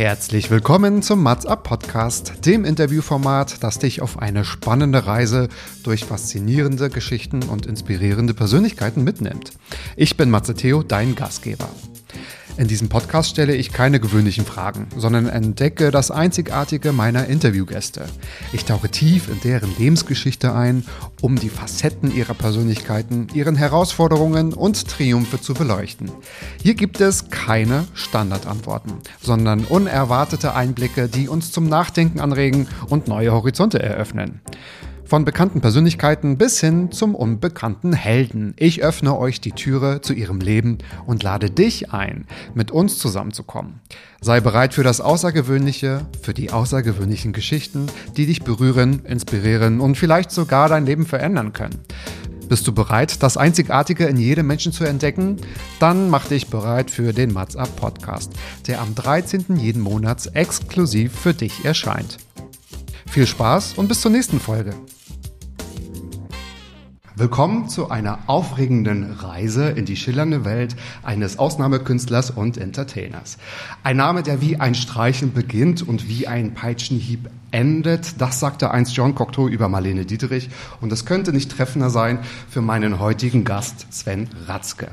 Herzlich willkommen zum Mats Up Podcast, dem Interviewformat, das dich auf eine spannende Reise durch faszinierende Geschichten und inspirierende Persönlichkeiten mitnimmt. Ich bin Matze Theo, dein Gastgeber. In diesem Podcast stelle ich keine gewöhnlichen Fragen, sondern entdecke das Einzigartige meiner Interviewgäste. Ich tauche tief in deren Lebensgeschichte ein, um die Facetten ihrer Persönlichkeiten, ihren Herausforderungen und Triumphe zu beleuchten. Hier gibt es keine Standardantworten, sondern unerwartete Einblicke, die uns zum Nachdenken anregen und neue Horizonte eröffnen. Von bekannten Persönlichkeiten bis hin zum unbekannten Helden. Ich öffne euch die Türe zu ihrem Leben und lade dich ein, mit uns zusammenzukommen. Sei bereit für das Außergewöhnliche, für die außergewöhnlichen Geschichten, die dich berühren, inspirieren und vielleicht sogar dein Leben verändern können. Bist du bereit, das Einzigartige in jedem Menschen zu entdecken? Dann mach dich bereit für den Mats Up Podcast, der am 13. jeden Monats exklusiv für dich erscheint. Viel Spaß und bis zur nächsten Folge. Willkommen zu einer aufregenden Reise in die schillernde Welt eines Ausnahmekünstlers und Entertainers. Ein Name, der wie ein Streicheln beginnt und wie ein Peitschenhieb endet. Das sagte einst John Cocteau über Marlene Dietrich und es könnte nicht treffender sein für meinen heutigen Gast Sven Ratzke.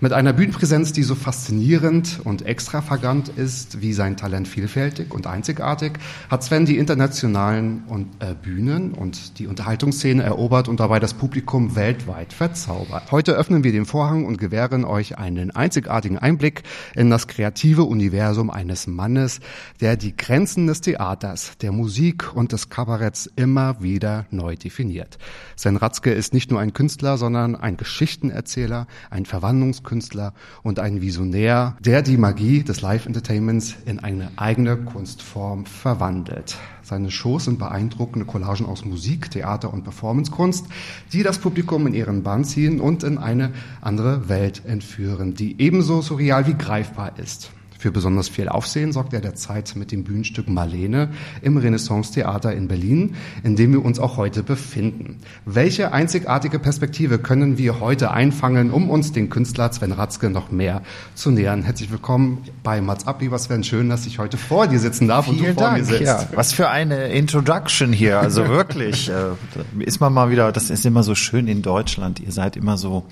Mit einer Bühnenpräsenz, die so faszinierend und extravagant ist, wie sein Talent vielfältig und einzigartig, hat Sven die internationalen und, äh, Bühnen und die Unterhaltungsszene erobert und dabei das Publikum weltweit verzaubert. Heute öffnen wir den Vorhang und gewähren euch einen einzigartigen Einblick in das kreative Universum eines Mannes, der die Grenzen des Theaters, der Musik und des Kabaretts immer wieder neu definiert. Sven Ratzke ist nicht nur ein Künstler, sondern ein Geschichtenerzähler, ein Verwandlungskünstler und ein Visionär, der die Magie des Live-Entertainments in eine eigene Kunstform verwandelt. Seine Shows sind beeindruckende Collagen aus Musik, Theater und Performancekunst, die das Publikum in ihren Bann ziehen und in eine andere Welt entführen, die ebenso surreal wie greifbar ist. Für besonders viel Aufsehen sorgt er derzeit mit dem Bühnenstück Marlene im Renaissance-Theater in Berlin, in dem wir uns auch heute befinden. Welche einzigartige Perspektive können wir heute einfangen, um uns den Künstler Sven Ratzke noch mehr zu nähern? Herzlich willkommen bei Mats Up. Lieber Sven, schön, dass ich heute vor dir sitzen darf Vielen und du vor Dank. mir sitzt. Ja, was für eine Introduction hier. Also wirklich, äh, ist man mal wieder, das ist immer so schön in Deutschland. Ihr seid immer so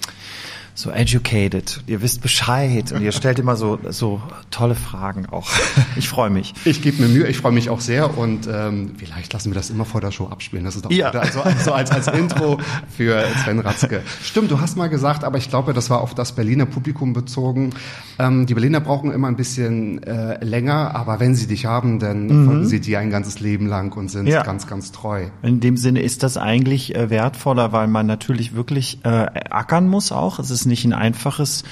so educated. Ihr wisst Bescheid und ihr stellt immer so so tolle Fragen auch. Ich freue mich. Ich gebe mir Mühe, ich freue mich auch sehr und ähm, vielleicht lassen wir das immer vor der Show abspielen. Das ist doch Ja. gut. also, also als, als Intro für Sven Ratzke. Stimmt, du hast mal gesagt, aber ich glaube, das war auf das Berliner Publikum bezogen. Ähm, die Berliner brauchen immer ein bisschen äh, länger, aber wenn sie dich haben, dann folgen sie dir ein ganzes Leben lang und sind Mhm. Ja. ganz, ganz treu. In dem Sinne ist das eigentlich äh, wertvoller, weil man natürlich wirklich äh, ackern muss auch. Es ist nicht ein einfaches,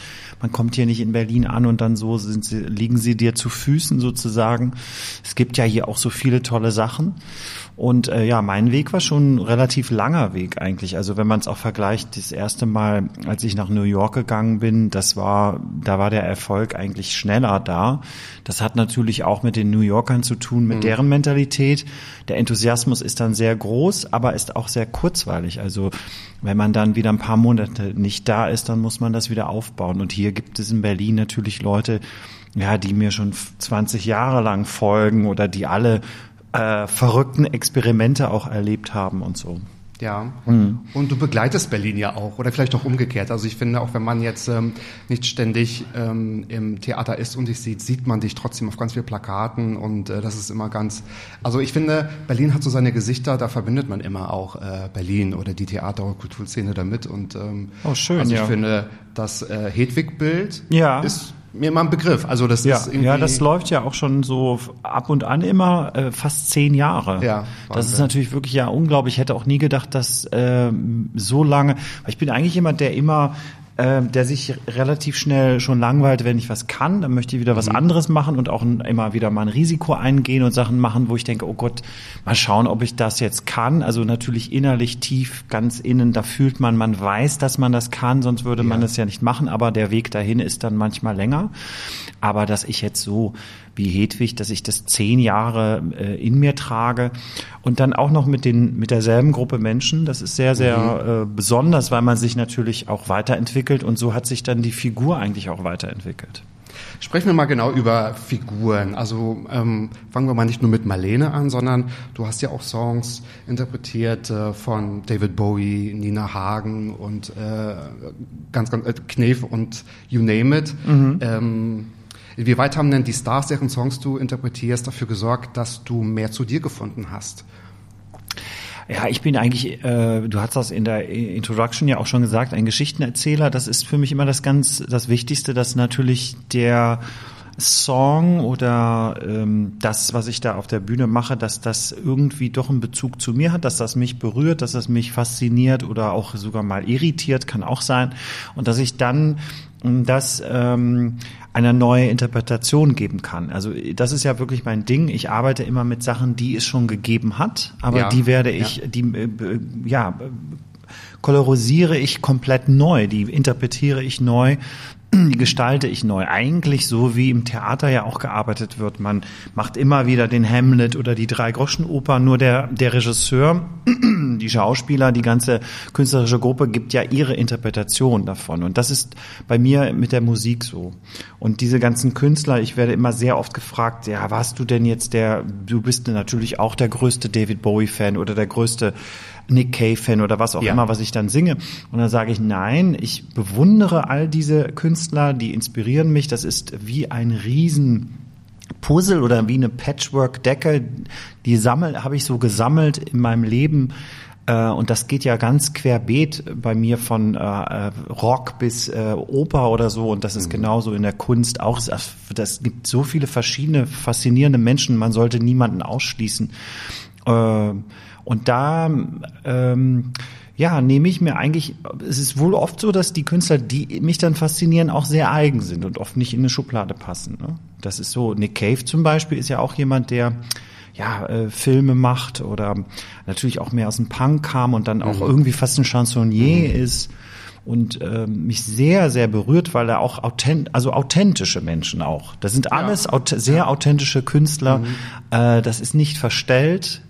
man kommt hier nicht in Berlin an und dann so sind sie, liegen sie dir zu Füßen sozusagen. Es gibt ja hier auch so viele tolle Sachen. Und äh, ja, mein Weg war schon ein relativ langer Weg eigentlich. Also wenn man es auch vergleicht, das erste Mal, als ich nach New York gegangen bin, das war, da war der Erfolg eigentlich schneller da. Das hat natürlich auch mit den New Yorkern zu tun, mit deren Mentalität. Der Enthusiasmus ist dann sehr groß, aber ist auch sehr kurzweilig. Also wenn man dann wieder ein paar Monate nicht da ist, dann muss man das wieder aufbauen. Und hier gibt es in Berlin natürlich Leute, ja, die mir schon 20 Jahre lang folgen oder die alle äh, verrückten Experimente auch erlebt haben und so. Ja. Mhm. Und du begleitest Berlin ja auch oder vielleicht auch umgekehrt. Also ich finde, auch wenn man jetzt ähm, nicht ständig ähm, im Theater ist und dich sieht, sieht man dich trotzdem auf ganz vielen Plakaten und äh, das ist immer ganz. Also ich finde, Berlin hat so seine Gesichter, da verbindet man immer auch äh, Berlin oder die Theater- und Kulturszene damit. Und ähm, Oh, schön, Also ich ja. finde, das äh, Hedwig-Bild Ja. ist mir mal ein Begriff. Also das Ja, ist irgendwie. ja, das läuft ja auch schon so ab und an immer äh, fast zehn Jahre. Ja, das ist natürlich wirklich ja unglaublich. Ich hätte auch nie gedacht, dass ähm, so lange. Ich bin eigentlich jemand, der immer ähm, der sich relativ schnell schon langweilt, wenn ich was kann, dann möchte ich wieder was anderes machen und auch immer wieder mal ein Risiko eingehen und Sachen machen, wo ich denke, oh Gott, mal schauen, ob ich das jetzt kann. Also natürlich innerlich tief, ganz innen, da fühlt man, man weiß, dass man das kann, sonst würde man es ja nicht machen, aber der Weg dahin ist dann manchmal länger. Aber dass ich jetzt so wie Hedwig, dass ich das zehn Jahre äh, in mir trage und dann auch noch mit den mit derselben Gruppe Menschen. Das ist sehr sehr äh, besonders, weil man sich natürlich auch weiterentwickelt und so hat sich dann die Figur eigentlich auch weiterentwickelt. Sprechen wir mal genau über Figuren. Also ähm, fangen wir mal nicht nur mit Marlene an, sondern du hast ja auch Songs interpretiert äh, von David Bowie, Nina Hagen und äh, ganz, ganz äh, Knef und You Name It. Mhm. Ähm, inwieweit haben denn die Stars, deren Songs du interpretierst, dafür gesorgt, dass du mehr zu dir gefunden hast? Ja, ich bin eigentlich, äh, du hast das in der Introduction ja auch schon gesagt, ein Geschichtenerzähler. Das ist für mich immer das ganz, das Wichtigste, dass natürlich der Song oder ähm, das, was ich da auf der Bühne mache, dass das irgendwie doch einen Bezug zu mir hat, dass das mich berührt, dass das mich fasziniert oder auch sogar mal irritiert, kann auch sein. Und dass ich dann das ähm, eine neue Interpretation geben kann. Also das ist ja wirklich mein Ding. Ich arbeite immer mit Sachen, die es schon gegeben hat, aber ja, die werde ich, ja. die äh, ja kolorisiere ich komplett neu, die interpretiere ich neu gestalte ich neu. Eigentlich so wie im Theater ja auch gearbeitet wird. Man macht immer wieder den Hamlet oder die Drei-Groschen-Oper, nur der, der Regisseur, die Schauspieler, die ganze künstlerische Gruppe gibt ja ihre Interpretation davon. Und das ist bei mir mit der Musik so. Und diese ganzen Künstler, ich werde immer sehr oft gefragt, ja, warst du denn jetzt der, du bist natürlich auch der größte David Bowie-Fan oder der größte Nick Cave-Fan oder was auch ja. immer, was ich dann singe. Und dann sage ich, nein, ich bewundere all diese Künstler, die inspirieren mich. Das ist wie ein riesen Puzzle oder wie eine Patchwork-Decke. Die sammel, habe ich so gesammelt in meinem Leben. Äh, und das geht ja ganz querbeet bei mir von äh, Rock bis äh, Oper oder so. Und das ist mhm. genauso in der Kunst auch. Das gibt so viele verschiedene, faszinierende Menschen. Man sollte niemanden ausschließen. Äh, und da ähm, ja, nehme ich mir eigentlich, es ist wohl oft so, dass die Künstler, die mich dann faszinieren, auch sehr eigen sind und oft nicht in eine Schublade passen. Ne? Das ist so, Nick Cave zum Beispiel ist ja auch jemand, der ja, äh, Filme macht oder natürlich auch mehr aus dem Punk kam und dann auch mhm. irgendwie fast ein Chansonnier mhm. ist und äh, mich sehr, sehr berührt, weil er auch authent also authentische Menschen auch. Das sind alles ja. sehr authentische Künstler. Mhm. Äh, das ist nicht verstellt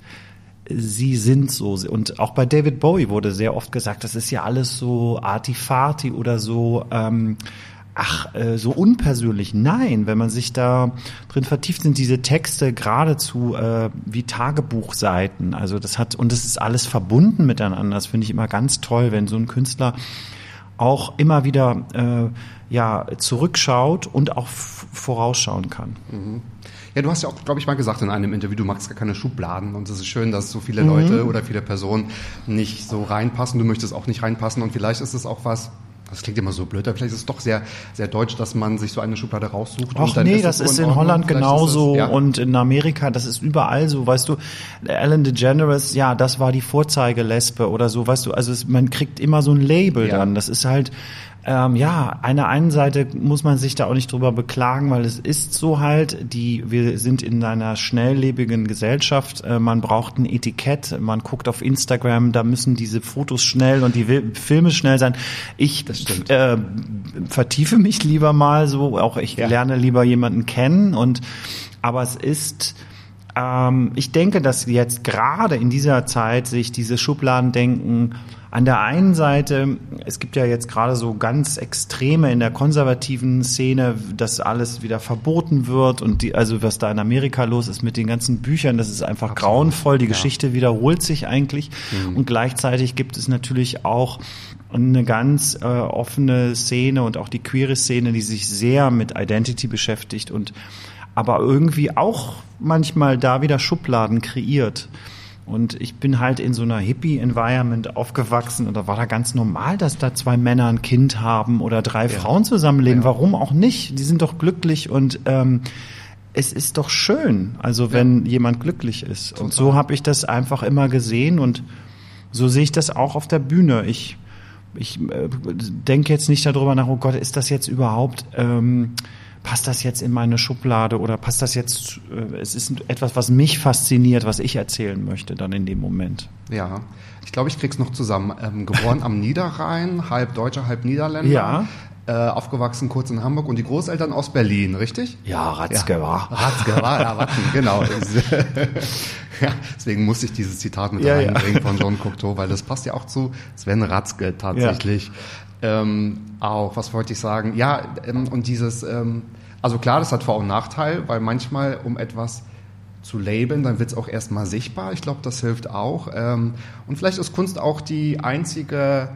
sie sind so. Und auch bei David Bowie wurde sehr oft gesagt, das ist ja alles so artifati oder so, ähm, ach, äh, so unpersönlich. Nein, wenn man sich da drin vertieft, sind diese Texte geradezu äh, wie Tagebuchseiten. Also das hat, und das ist alles verbunden miteinander. Das finde ich immer ganz toll, wenn so ein Künstler auch immer wieder äh, ja, zurückschaut und auch vorausschauen kann. Mhm. Ja, du hast ja auch, glaube ich, mal gesagt in einem Interview, du magst gar keine Schubladen und es ist schön, dass so viele mhm. Leute oder viele Personen nicht so reinpassen. Du möchtest auch nicht reinpassen und vielleicht ist es auch was, das klingt immer so blöd, aber vielleicht ist es doch sehr, sehr deutsch, dass man sich so eine Schublade raussucht. Ach nee, ist das ist in Holland genauso es, ja. und in Amerika, das ist überall so, weißt du, Ellen DeGeneres, ja, das war die Vorzeigelesbe oder so, weißt du, also es, man kriegt immer so ein Label ja. dann, das ist halt, ähm, ja, einer einen Seite muss man sich da auch nicht drüber beklagen, weil es ist so halt, die, wir sind in einer schnelllebigen Gesellschaft, äh, man braucht ein Etikett, man guckt auf Instagram, da müssen diese Fotos schnell und die Filme schnell sein. Ich äh, vertiefe mich lieber mal so, auch ich ja. lerne lieber jemanden kennen und aber es ist ähm, ich denke, dass jetzt gerade in dieser Zeit sich diese Schubladendenken an der einen Seite, es gibt ja jetzt gerade so ganz Extreme in der konservativen Szene, dass alles wieder verboten wird und die, also was da in Amerika los ist mit den ganzen Büchern, das ist einfach Absolut. grauenvoll. Die ja. Geschichte wiederholt sich eigentlich mhm. und gleichzeitig gibt es natürlich auch eine ganz äh, offene Szene und auch die queere Szene, die sich sehr mit Identity beschäftigt und aber irgendwie auch manchmal da wieder Schubladen kreiert. Und ich bin halt in so einer Hippie-Environment aufgewachsen und da war da ganz normal, dass da zwei Männer ein Kind haben oder drei ja. Frauen zusammenleben. Ja. Warum auch nicht? Die sind doch glücklich und ähm, es ist doch schön, also wenn ja. jemand glücklich ist. Total. Und so habe ich das einfach immer gesehen und so sehe ich das auch auf der Bühne. Ich, ich äh, denke jetzt nicht darüber nach, oh Gott, ist das jetzt überhaupt... Ähm, passt das jetzt in meine Schublade oder passt das jetzt, äh, es ist etwas, was mich fasziniert, was ich erzählen möchte dann in dem Moment. Ja, ich glaube, ich krieg's noch zusammen. Ähm, geboren am Niederrhein, halb Deutscher, halb Niederländer. Ja. Äh, aufgewachsen kurz in Hamburg und die Großeltern aus Berlin, richtig? Ja, Ratzke war. Ja, Ratzke war, ja, Ratzen, genau. ja, deswegen musste ich dieses Zitat mit ja, reinbringen ja. von John Cocteau, weil das passt ja auch zu Sven Ratzke tatsächlich. Ähm, auch, was wollte ich sagen? Ja, ähm, und dieses, ähm, Also klar, das hat Vor- und Nachteil, weil manchmal um etwas zu labeln, dann wird es auch erstmal sichtbar. Ich glaube, das hilft auch. Ähm, und vielleicht ist Kunst auch die einzige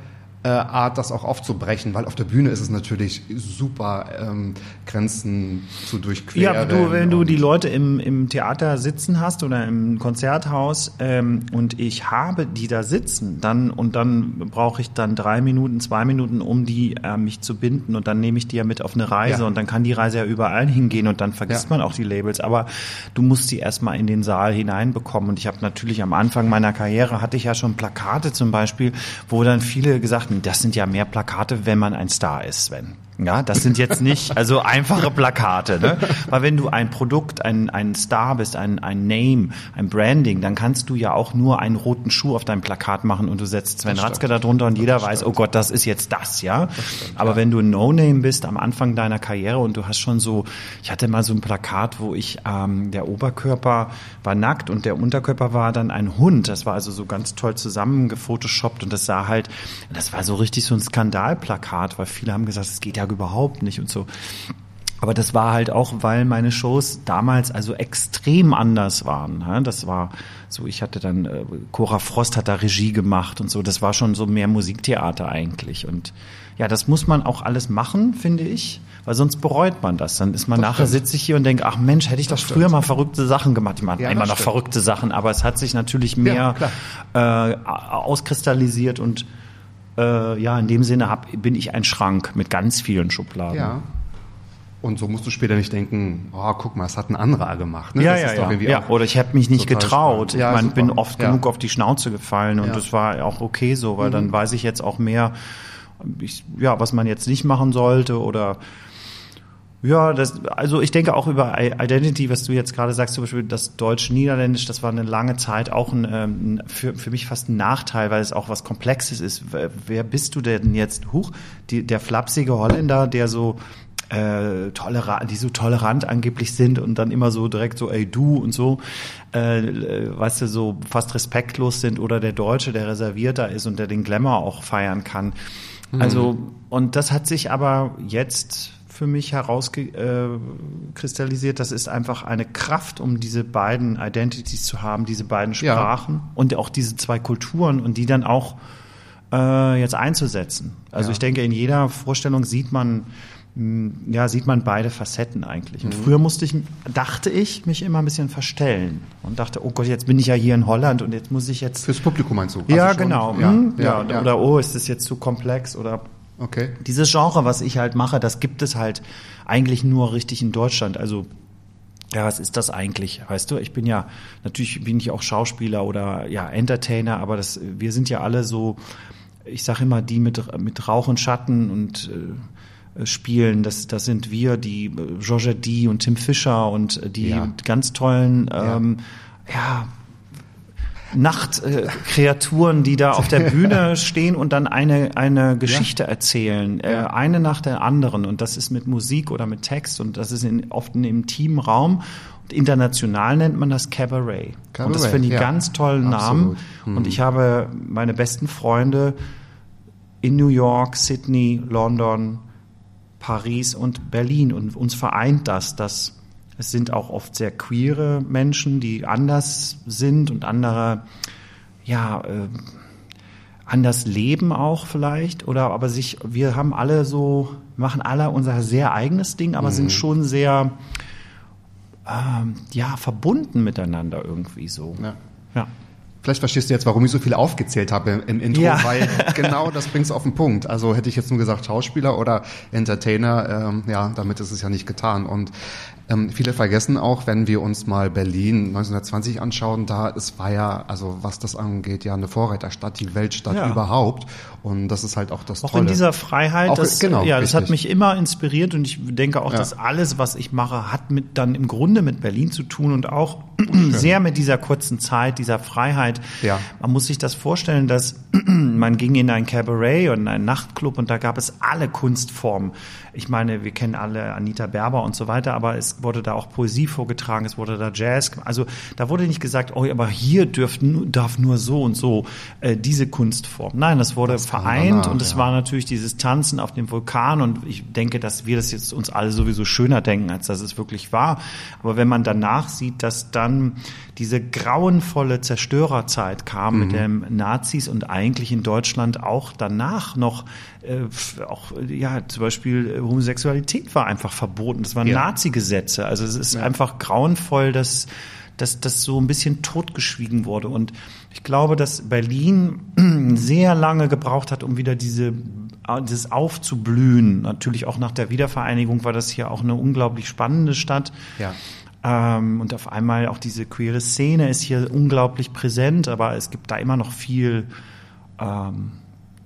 äh, Art, das auch aufzubrechen, weil auf der Bühne ist es natürlich super, ähm, Grenzen zu durchqueren. Ja, du, wenn du die Leute im, im Theater sitzen hast oder im Konzerthaus ähm, und ich habe die da sitzen, dann und dann brauche ich dann drei Minuten, zwei Minuten, um die äh, mich zu binden und dann nehme ich die ja mit auf eine Reise Ja. und dann kann die Reise ja überall hingehen und dann vergisst Ja. man auch die Labels, aber du musst sie erstmal in den Saal hineinbekommen und ich habe natürlich am Anfang meiner Karriere hatte ich ja schon Plakate zum Beispiel, wo dann viele gesagt haben, das sind ja mehr Plakate, wenn man ein Star ist, Sven. Ja, das sind jetzt nicht also einfache Plakate, ne? Weil wenn du ein Produkt, ein, ein Star bist, ein, ein Name, ein Branding, dann kannst du ja auch nur einen roten Schuh auf deinem Plakat machen und du setzt Sven Das stimmt. Ratzke da drunter und jeder weiß, oh Gott, das ist jetzt das, ja. Aber wenn du ein No-Name bist am Anfang deiner Karriere und du hast schon so, ich hatte mal so ein Plakat, wo ich, ähm, der Oberkörper war nackt und der Unterkörper war dann ein Hund. Das war also so ganz toll zusammengefotoshoppt und das sah halt, das war so richtig so ein Skandalplakat, weil viele haben gesagt, es geht ja überhaupt nicht und so. Aber das war halt auch, weil meine Shows damals also extrem anders waren. ja. Das war so, ich hatte dann, äh, Cora Frost hat da Regie gemacht und so. Das war schon so mehr Musiktheater eigentlich. Und ja, das muss man auch alles machen, finde ich, weil sonst bereut man das. Dann ist man Das nachher stimmt. sitze ich hier und denke, ach Mensch, hätte ich doch früher mal verrückte Sachen gemacht. Ich mache Ja, immer noch stimmt. verrückte Sachen, aber es hat sich natürlich mehr äh, auskristallisiert und äh, ja, in dem Sinne hab, bin ich ein Schrank mit ganz vielen Schubladen. Ja. Und so musst du später nicht denken, oh, guck mal, das hat ein anderer gemacht. Ne? Ja, das ja, ja. ja. Oder ich habe mich nicht getraut. Ja, ich mein, bin oft Ja. genug auf die Schnauze gefallen und. Mhm. das war auch okay so, weil dann weiß ich jetzt auch mehr, ich, ja, was man jetzt nicht machen sollte oder ja, das, also ich denke auch über Identity, was du jetzt gerade sagst, zum Beispiel das Deutsch-Niederländisch, das war eine lange Zeit auch ein, ähm, für, für mich fast ein Nachteil, weil es auch was Komplexes ist. Wer- bist du denn jetzt? Huch, die, der flapsige Holländer, der so äh, tolerant, die so tolerant angeblich sind und dann immer so direkt so, ey du und so, äh, äh, weißt du, so fast respektlos sind oder der Deutsche, der reservierter ist und der den Glamour auch feiern kann. Also, und das hat sich aber jetzt für mich herauskristallisiert, äh, das ist einfach eine Kraft, um diese beiden Identities zu haben, diese beiden Ja. Sprachen und auch diese zwei Kulturen und die dann auch äh, jetzt einzusetzen. Also Ja. ich denke, in jeder Vorstellung sieht man mh, ja, sieht man beide Facetten eigentlich. Mhm. Und früher musste ich, dachte ich, mich immer ein bisschen verstellen und dachte, oh Gott, jetzt bin ich ja hier in Holland und jetzt muss ich jetzt. Fürs Publikum meinst du? ja, Also genau. Ja, hm, ja, ja, ja. Oder oh, ist das jetzt zu komplex oder Okay. dieses Genre, was ich halt mache, das gibt es halt eigentlich nur richtig in Deutschland. Also ja, was ist das eigentlich? Weißt du, ich bin ja natürlich bin ich auch Schauspieler oder ja Entertainer, aber das wir sind ja alle so, ich sage immer die mit mit Rauch und Schatten und äh, spielen. Das das sind wir, die äh, Georgia D und Tim Fischer und äh, die Ja. ganz tollen ähm, ja Nachtkreaturen, die da auf der Bühne stehen und dann eine, eine Geschichte erzählen, äh, eine nach der anderen. Und das ist mit Musik oder mit Text und das ist in, oft in einem Teamraum. Und international nennt man das Cabaret. und das Cabaret, finde ich ja. ganz tollen Namen. Absolut. Und ich habe meine besten Freunde in New York, Sydney, London, Paris und Berlin. Und uns vereint das, dass es sind auch oft sehr queere Menschen, die anders sind und andere, ja, äh, anders leben auch vielleicht. Oder aber sich, wir haben alle so, machen alle unser sehr eigenes Ding, aber sind schon sehr, ähm, ja, verbunden miteinander irgendwie so. Ja. ja. Vielleicht verstehst du jetzt, warum ich so viel aufgezählt habe im, im Intro, Ja. weil genau das bringt's auf den Punkt. Also hätte ich jetzt nur gesagt Schauspieler oder Entertainer, ähm, ja, damit ist es ja nicht getan. Und ähm, viele vergessen auch, wenn wir uns mal Berlin 1920 anschauen, da es war ja, also was das angeht, ja eine Vorreiterstadt, die Weltstadt Ja. überhaupt. Und das ist halt auch das Auch Tolle. in dieser Freiheit, Auch- das, genau, ja, das hat mich immer inspiriert und ich denke auch, Ja. dass alles, was ich mache, hat mit dann im Grunde mit Berlin zu tun und auch sehr mit dieser kurzen Zeit, dieser Freiheit. Ja. Man muss sich das vorstellen, dass man ging in ein Cabaret und in einen Nachtclub und da gab es alle Kunstformen. Ich meine, wir kennen alle Anita Berber und so weiter, aber es wurde da auch Poesie vorgetragen, es wurde da Jazz. Also da wurde nicht gesagt, oh, aber hier dürft, darf nur so und so äh, diese Kunstform. Nein, das wurde das vereint danach, und es ja. war natürlich dieses Tanzen auf dem Vulkan und ich denke, dass wir das jetzt uns alle sowieso schöner denken, als dass es wirklich war. Aber wenn man danach sieht, dass dann diese grauenvolle Zerstörerzeit kam mhm. mit den Nazis und eigentlich in Deutschland auch danach noch äh, auch ja zum Beispiel äh, Homosexualität war einfach verboten. Das waren ja. Nazi-Gesetze. Also es ist ja. einfach grauenvoll, dass dass das so ein bisschen totgeschwiegen wurde. Und ich glaube, dass Berlin sehr lange gebraucht hat, um wieder diese dieses aufzublühen. Natürlich auch nach der Wiedervereinigung war das hier auch eine unglaublich spannende Stadt. Ja. Ähm, und auf einmal auch diese queere Szene ist hier unglaublich präsent, aber es gibt da immer noch viel ähm,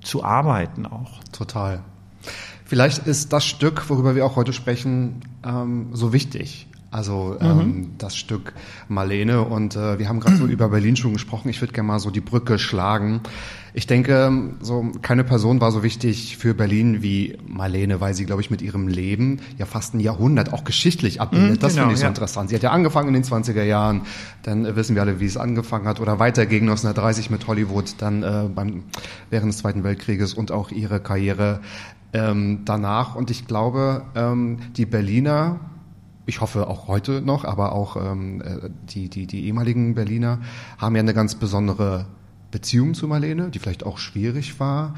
zu arbeiten auch. Total. Vielleicht ist das Stück, worüber wir auch heute sprechen, ähm, so wichtig. Also ähm, mhm. das Stück Marlene und äh, wir haben gerade so über Berlin schon gesprochen. Ich würde gerne mal so die Brücke schlagen. Ich denke, so keine Person war so wichtig für Berlin wie Marlene, weil sie, glaube ich, mit ihrem Leben ja fast ein Jahrhundert auch geschichtlich abbildet. Mhm, das genau, finde ich so ja. interessant. Sie hat ja angefangen in den 20er Jahren, dann äh, wissen wir alle, wie es angefangen hat, oder weiterging 1930 mit Hollywood, dann äh, beim, während des Zweiten Weltkrieges und auch ihre Karriere ähm, danach. Und ich glaube, ähm, die Berliner ich hoffe auch heute noch, aber auch ähm, äh, die, die, die ehemaligen Berliner haben ja eine ganz besondere Beziehung zu Marlene, die vielleicht auch schwierig war.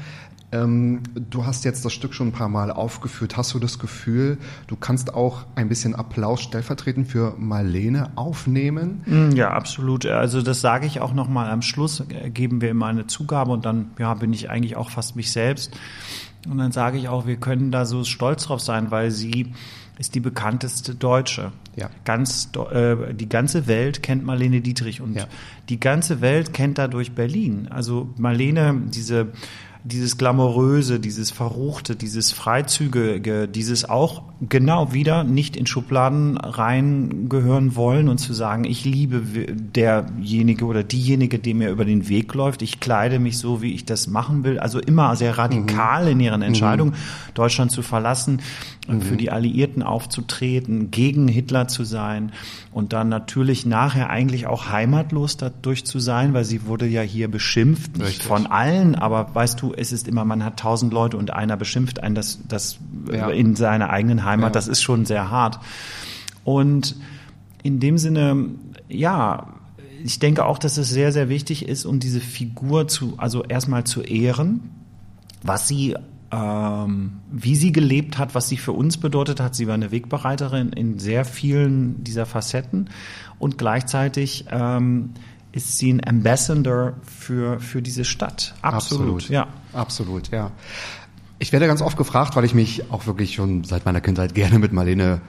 Ähm, du hast jetzt das Stück schon ein paar Mal aufgeführt. Hast du das Gefühl, du kannst auch ein bisschen Applaus stellvertretend für Marlene aufnehmen? Mm, ja, absolut. Also das sage ich auch nochmal am Schluss, äh, geben wir immer eine Zugabe und dann ja, bin ich eigentlich auch fast mich selbst. Und dann sage ich auch, wir können da so stolz drauf sein, weil sie ist die bekannteste Deutsche. Ja. Ganz, äh, die ganze Welt kennt Marlene Dietrich und ja. die ganze Welt kennt dadurch Berlin. Also Marlene, diese dieses Glamouröse, dieses Verruchte, dieses Freizügige, dieses auch genau wieder nicht in Schubladen reingehören wollen und zu sagen, ich liebe derjenige oder diejenige, die mir über den Weg läuft, ich kleide mich so, wie ich das machen will. Also immer sehr radikal mhm. in ihren Entscheidungen, mhm. Deutschland zu verlassen mhm. für die Alliierten aufzutreten, gegen Hitler zu sein und dann natürlich nachher eigentlich auch heimatlos dadurch zu sein, weil sie wurde ja hier beschimpft, nicht Richtig. von allen, aber weißt du, es ist immer, man hat tausend Leute und einer beschimpft einen, das, das ja. in seiner eigenen Heimat, ja. das ist schon sehr hart. Und in dem Sinne, ja, ich denke auch, dass es sehr, sehr wichtig ist, um diese Figur zu, also erstmal zu ehren, was sie ähm, wie sie gelebt hat, was sie für uns bedeutet hat. Sie war eine Wegbereiterin in sehr vielen dieser Facetten und gleichzeitig ähm, ist sie ein Ambassador für, für diese Stadt. Absolut. Absolut. Ja. Absolut, ja. Ich werde ganz oft gefragt, weil ich mich auch wirklich schon seit meiner Kindheit gerne mit Marlene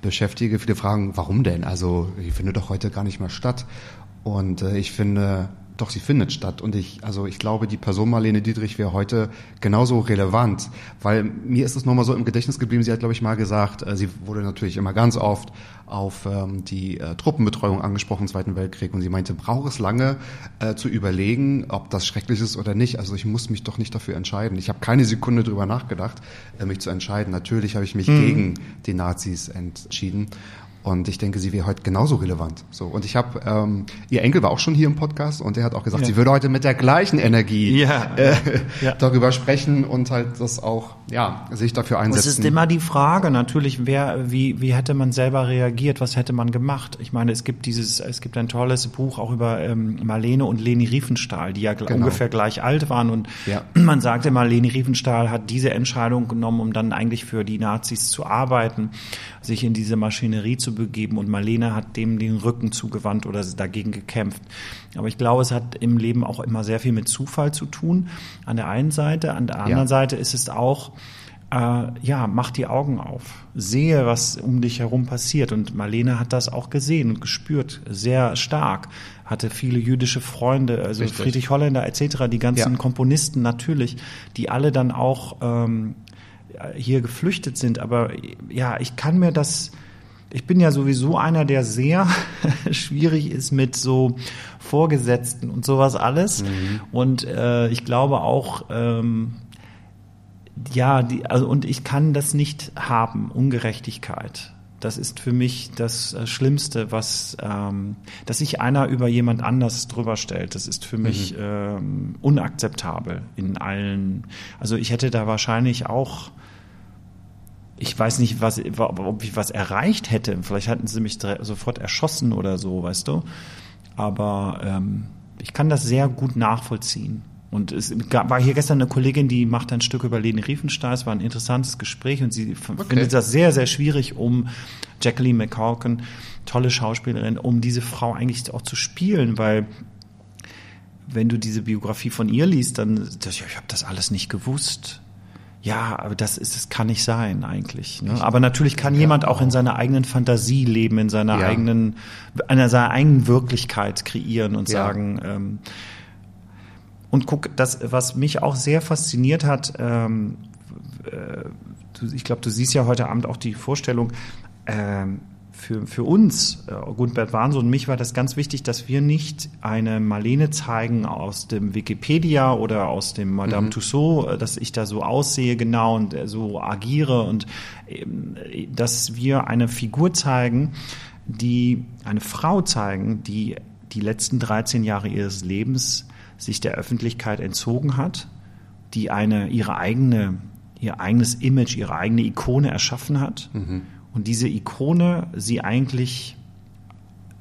beschäftige. Viele fragen, warum denn? Also, die findet doch heute gar nicht mehr statt. Und äh, ich finde, doch, sie findet statt. Und ich, also ich glaube, die Person Marlene Dietrich wäre heute genauso relevant, weil mir ist es nochmal so im Gedächtnis geblieben. Sie hat, glaube ich, mal gesagt, äh, sie wurde natürlich immer ganz oft auf ähm, die äh, Truppenbetreuung angesprochen im Zweiten Weltkrieg und sie meinte, braucht es lange äh, zu überlegen, ob das schrecklich ist oder nicht. Also ich muss mich doch nicht dafür entscheiden. Ich habe keine Sekunde drüber nachgedacht, äh, mich zu entscheiden. Natürlich habe ich mich mhm. gegen die Nazis entschieden und ich denke, sie wäre heute genauso relevant. So und ich habe, ähm, ihr Enkel war auch schon hier im Podcast und er hat auch gesagt, ja. sie würde heute mit der gleichen Energie ja. Äh, ja. darüber sprechen und halt das auch, ja, sich dafür einsetzen. Es ist immer die Frage natürlich, wer, wie, wie hätte man selber reagiert, was hätte man gemacht? Ich meine, es gibt dieses, es gibt ein tolles Buch auch über ähm, Marlene und Leni Riefenstahl, die ja genau. ungefähr gleich alt waren und ja. man sagte mal, Leni Riefenstahl hat diese Entscheidung genommen, um dann eigentlich für die Nazis zu arbeiten, sich in diese Maschinerie zu begeben und Marlene hat dem den Rücken zugewandt oder dagegen gekämpft. Aber ich glaube, es hat im Leben auch immer sehr viel mit Zufall zu tun. An der einen Seite, an der anderen ja. Seite ist es auch, äh, ja, mach die Augen auf, sehe, was um dich herum passiert. Und Marlene hat das auch gesehen und gespürt, sehr stark. Hatte viele jüdische Freunde, also Richtig. Friedrich Holländer etc., die ganzen ja. Komponisten natürlich, die alle dann auch ähm, hier geflüchtet sind. Aber ja, ich kann mir das ich bin ja sowieso einer, der sehr schwierig ist mit so Vorgesetzten und sowas alles. Mhm. Und äh, ich glaube auch, ähm, ja, die, also und ich kann das nicht haben, Ungerechtigkeit. das ist für mich das äh, Schlimmste, was, ähm, dass sich einer über jemand anders drüber stellt. Das ist für mich ähm, unakzeptabel in allen. Also ich hätte da wahrscheinlich auch ich weiß nicht, was, ob ich was erreicht hätte. Vielleicht hatten sie mich sofort erschossen oder so, weißt du. Aber ähm, ich kann das sehr gut nachvollziehen. Und es war hier gestern eine Kollegin, die macht ein Stück über Leni Riefenstahl. Es war ein interessantes Gespräch und sie okay. findet das sehr, sehr schwierig, um Jacqueline McCalkin, tolle Schauspielerin, um diese Frau eigentlich auch zu spielen, weil wenn du diese Biografie von ihr liest, dann, das, ich habe das alles nicht gewusst. Ja, aber das ist, das kann nicht sein eigentlich. Ne? Aber natürlich kann ja, jemand auch in seiner eigenen Fantasie leben, in seiner ja. eigenen, einer seiner eigenen Wirklichkeit kreieren und ja. sagen, ähm, und guck, das, was mich auch sehr fasziniert hat, ähm, äh, du, ich glaube, du siehst ja heute Abend auch die Vorstellung, ähm, für, für uns, äh, Gundbert Warnso und mich, war das ganz wichtig, dass wir nicht eine Marlene zeigen aus dem Wikipedia oder aus dem Madame mhm. Tussaud, äh, dass ich da so aussehe genau und äh, so agiere und äh, dass wir eine Figur zeigen, die eine Frau zeigen, die die letzten 13 Jahre ihres Lebens sich der Öffentlichkeit entzogen hat, die eine ihre eigene ihr eigenes Image, ihre eigene Ikone erschaffen hat mhm. Und diese Ikone sie eigentlich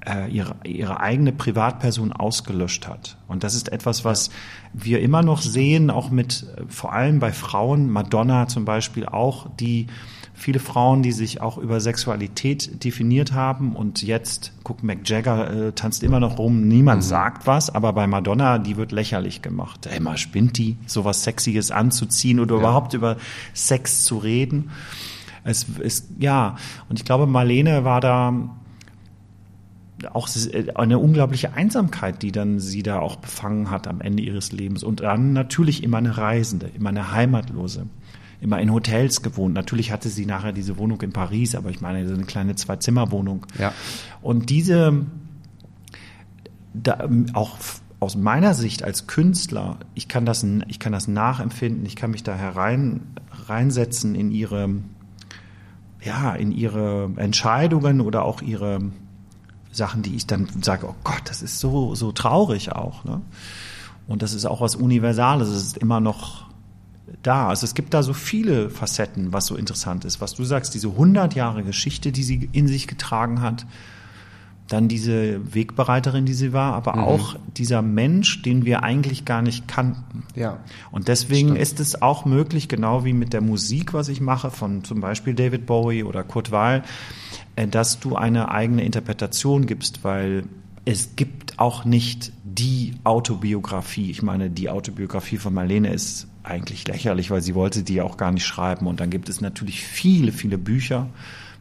äh, ihre, ihre eigene Privatperson ausgelöscht hat. Und das ist etwas, was wir immer noch sehen, auch mit vor allem bei Frauen, Madonna zum Beispiel auch, die viele Frauen, die sich auch über Sexualität definiert haben und jetzt, guck, Mick Jagger äh, tanzt immer noch rum, niemand mhm. sagt was, aber bei Madonna, die wird lächerlich gemacht. Emma spinnt die, sowas Sexiges anzuziehen oder ja. überhaupt über Sex zu reden. Es ist, ja, und ich glaube, Marlene war da auch eine unglaubliche Einsamkeit, die dann sie da auch befangen hat am Ende ihres Lebens. Und dann natürlich immer eine Reisende, immer eine Heimatlose immer in Hotels gewohnt. Natürlich hatte sie nachher diese Wohnung in Paris, aber ich meine, so eine kleine Zwei-Zimmer-Wohnung. Ja. Und diese, da, auch aus meiner Sicht als Künstler, ich kann das, ich kann das nachempfinden, ich kann mich da herein, reinsetzen in ihre, ja, in ihre Entscheidungen oder auch ihre Sachen, die ich dann sage, oh Gott, das ist so, so traurig auch, ne? Und das ist auch was Universales. Es ist immer noch da. Also es gibt da so viele Facetten, was so interessant ist. Was du sagst, diese 100 Jahre Geschichte, die sie in sich getragen hat, dann diese Wegbereiterin, die sie war, aber mhm. auch dieser Mensch, den wir eigentlich gar nicht kannten. Ja. Und deswegen Stimmt. ist es auch möglich, genau wie mit der Musik, was ich mache, von zum Beispiel David Bowie oder Kurt Weill, äh, dass du eine eigene Interpretation gibst, weil es gibt auch nicht die Autobiografie. Ich meine, die Autobiografie von Marlene ist eigentlich lächerlich, weil sie wollte die auch gar nicht schreiben. Und dann gibt es natürlich viele, viele Bücher.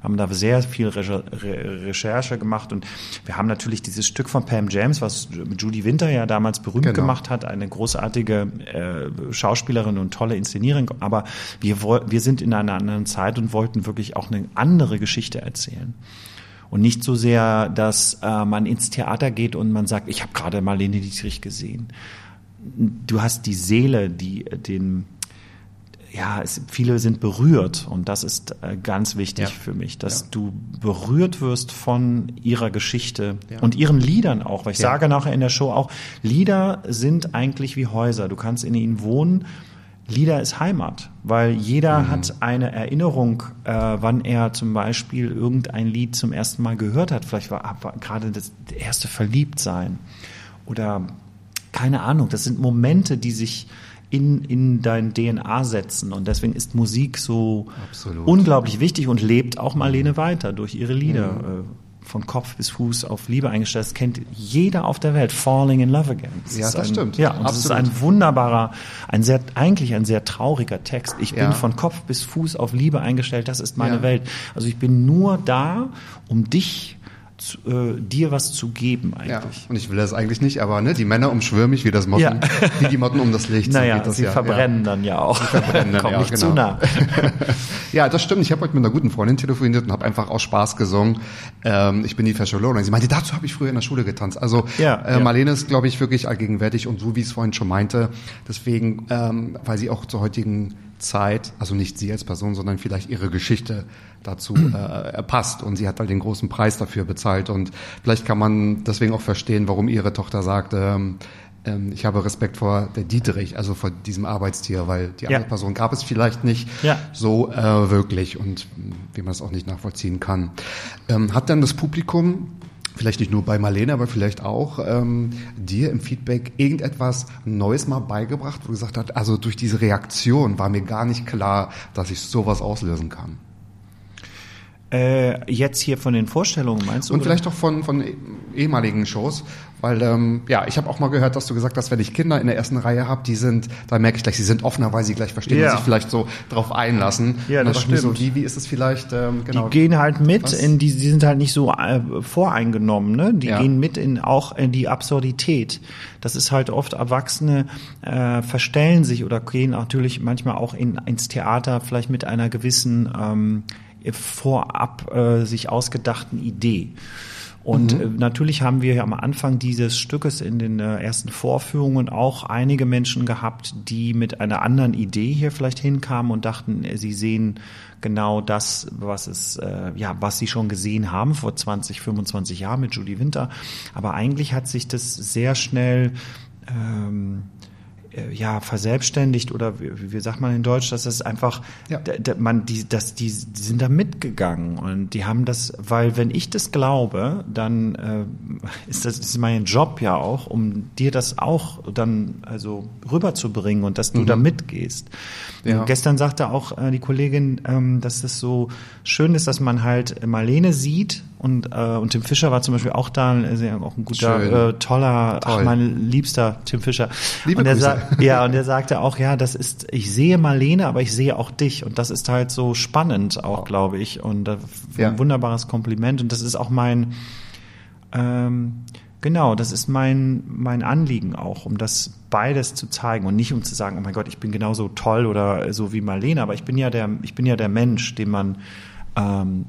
Wir haben da sehr viel Recherche gemacht und wir haben natürlich dieses Stück von Pam James, was Judy Winter ja damals berühmt genau. gemacht hat, eine großartige äh, Schauspielerin und tolle Inszenierung. Aber wir, wir sind in einer anderen Zeit und wollten wirklich auch eine andere Geschichte erzählen. Und nicht so sehr, dass äh, man ins Theater geht und man sagt, ich habe gerade Marlene Dietrich gesehen du hast die Seele, die den ja, es, viele sind berührt und das ist äh, ganz wichtig ja. für mich, dass ja. du berührt wirst von ihrer Geschichte ja. und ihren Liedern auch. Weil ich sage nachher in der Show auch, Lieder sind eigentlich wie Häuser. Du kannst in ihnen wohnen. Lieder ist Heimat, weil jeder mhm. hat eine Erinnerung, äh, wann er zum Beispiel irgendein Lied zum ersten Mal gehört hat. Vielleicht war, war gerade das erste Verliebtsein oder keine Ahnung, das sind Momente, die sich in, in dein DNA setzen. Und deswegen ist Musik so Absolut. unglaublich wichtig und lebt auch Marlene weiter durch ihre Lieder. Mhm. Von Kopf bis Fuß auf Liebe eingestellt. Das kennt jeder auf der Welt. Falling in Love Again. Das ja, das ein, stimmt. Ja, und Absolut. das ist ein wunderbarer, ein sehr, eigentlich ein sehr trauriger Text. Ich bin ja. von Kopf bis Fuß auf Liebe eingestellt. Das ist meine ja. Welt. Also ich bin nur da, um dich zu, äh, dir was zu geben eigentlich. Ja, und ich will das eigentlich nicht, aber ne, die Männer umschwören mich wie das Motten, ja. wie die Motten um das Licht. Naja, so sie ja. verbrennen ja. dann ja auch. Sie verbrennen dann, Komm ja, nicht genau. zu nah. ja, das stimmt. Ich habe heute mit einer guten Freundin telefoniert und habe einfach aus Spaß gesungen. Ähm, ich bin die Fashion Und sie meinte, dazu habe ich früher in der Schule getanzt. Also ja, äh, Marlene ist, glaube ich, wirklich allgegenwärtig und so wie es vorhin schon meinte. Deswegen, ähm, weil sie auch zur heutigen Zeit, also nicht sie als Person, sondern vielleicht ihre Geschichte dazu äh, passt. Und sie hat halt den großen Preis dafür bezahlt. Und vielleicht kann man deswegen auch verstehen, warum ihre Tochter sagt, ähm, ähm, ich habe Respekt vor der Dieterich, also vor diesem Arbeitstier, weil die andere ja. Person gab es vielleicht nicht ja. so äh, wirklich und wie man es auch nicht nachvollziehen kann. Ähm, hat dann das Publikum vielleicht nicht nur bei Marlene, aber vielleicht auch ähm, dir im Feedback irgendetwas Neues mal beigebracht, wo du gesagt hast, also durch diese Reaktion war mir gar nicht klar, dass ich sowas auslösen kann? Äh, jetzt hier von den Vorstellungen meinst du? Und oder? vielleicht auch von, von ehemaligen Shows, weil ähm, ja, ich habe auch mal gehört, dass du gesagt hast, wenn ich Kinder in der ersten Reihe habe, die sind, da merke ich gleich, sie sind offener, weil sie gleich verstehen ja. und sich vielleicht so drauf einlassen. Ja, das stimmt. So, wie, wie ist es vielleicht? Ähm, genau. Die gehen halt mit, Was? in die, die sind halt nicht so äh, voreingenommen, ne? Die ja. gehen mit in auch in die Absurdität. Das ist halt oft Erwachsene äh, verstellen sich oder gehen natürlich manchmal auch in, ins Theater vielleicht mit einer gewissen ähm, vorab äh, sich ausgedachten Idee. Und mhm. äh, natürlich haben wir am Anfang dieses Stückes in den äh, ersten Vorführungen auch einige Menschen gehabt, die mit einer anderen Idee hier vielleicht hinkamen und dachten, äh, sie sehen genau das, was es, ja, was sie schon gesehen haben vor 20, 25 Jahren mit Judy Winter. Aber eigentlich hat sich das sehr schnell ähm, äh, ja verselbstständigt oder wie, wie sagt man in Deutsch, dass es einfach ja. man die dass die, die sind da mitgegangen und die haben das, weil wenn ich das glaube, dann äh, ist das ist mein Job ja auch, um dir das auch dann also rüberzubringen und dass du mhm. da mitgehst. Ja. Gestern sagte auch äh, die Kollegin, ähm, dass es so schön ist, dass man halt Marlene sieht und äh, und Tim Fischer war zum Beispiel auch da, äh, auch ein guter, äh, toller, Toll. ach mein liebster Tim Fischer. Liebe und der Grüße. ja, und er sagte auch, ja, das ist, ich sehe Marlene, aber ich sehe auch dich. Und das ist halt so spannend auch, glaube ich. Und äh, ja. ein wunderbares Kompliment. Und das ist auch mein, ähm, genau, das ist mein, mein Anliegen auch, um das beides zu zeigen und nicht um zu sagen, oh mein Gott, ich bin genauso toll oder so wie Marlene, aber ich bin ja der, ich bin ja der Mensch, den man ähm,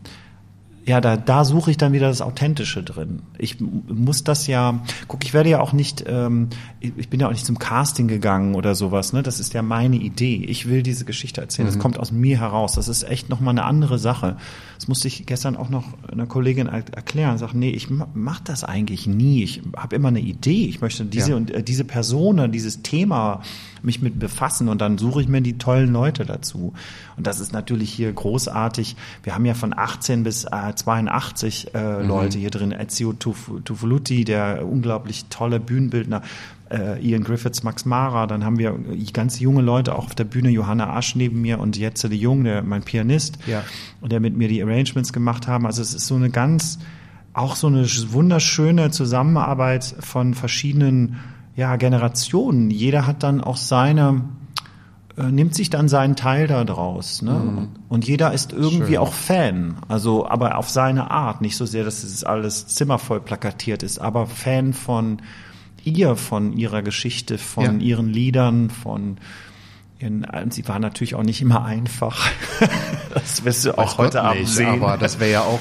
ja, da, da suche ich dann wieder das Authentische drin. Ich muss das ja, guck, ich werde ja auch nicht, ähm, ich bin ja auch nicht zum Casting gegangen oder sowas, ne? Das ist ja meine Idee. Ich will diese Geschichte erzählen. Mhm. Das kommt aus mir heraus. Das ist echt nochmal eine andere Sache. Das musste ich gestern auch noch einer Kollegin erklären. Sag, nee, ich mach das eigentlich nie. Ich habe immer eine Idee. Ich möchte diese ja. und äh, diese Person, dieses Thema mich mit befassen und dann suche ich mir die tollen Leute dazu. Und das ist natürlich hier großartig. Wir haben ja von 18 bis äh, 82 äh, mhm. Leute hier drin. Ezio Tufoluti, der unglaublich tolle Bühnenbildner. Äh, Ian Griffiths, Max Mara, dann haben wir ganz junge Leute auch auf der Bühne, Johanna Asch neben mir und Jetze de Jung, der, mein Pianist, ja. und der mit mir die Arrangements gemacht haben. Also es ist so eine ganz, auch so eine wunderschöne Zusammenarbeit von verschiedenen ja, Generationen. Jeder hat dann auch seine, äh, nimmt sich dann seinen Teil da draus. Ne? Mhm. Und jeder ist irgendwie Schön. auch Fan. Also, aber auf seine Art. Nicht so sehr, dass es alles zimmervoll plakatiert ist, aber Fan von ihr, von ihrer Geschichte, von ja. ihren Liedern, von ihren, sie war natürlich auch nicht immer einfach. das wirst du auch heute Abend nicht, sehen. Aber das wäre ja auch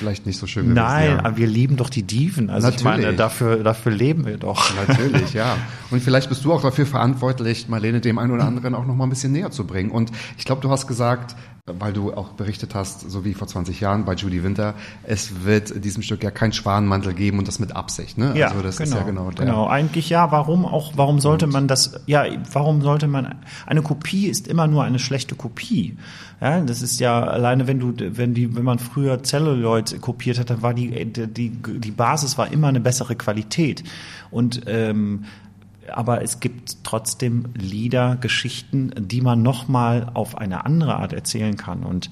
vielleicht nicht so schön gewesen. Nein, ja. aber wir lieben doch die Diven. Also Natürlich. ich meine, dafür, dafür leben wir doch. Natürlich, ja. Und vielleicht bist du auch dafür verantwortlich, Marlene dem einen oder anderen auch noch mal ein bisschen näher zu bringen. Und ich glaube, du hast gesagt, weil du auch berichtet hast, so wie vor 20 Jahren bei Judy Winter, es wird diesem Stück ja kein Schwanenmantel geben und das mit Absicht, ne? Ja, also das genau, ist ja genau der. Genau, eigentlich ja, warum auch, warum sollte man das, ja, warum sollte man, eine Kopie ist immer nur eine schlechte Kopie. Ja, das ist ja alleine, wenn du, wenn die, wenn man früher Celluloid kopiert hat, dann war die, die, die Basis war immer eine bessere Qualität. Und ähm, aber es gibt trotzdem Lieder, Geschichten, die man nochmal auf eine andere Art erzählen kann. Und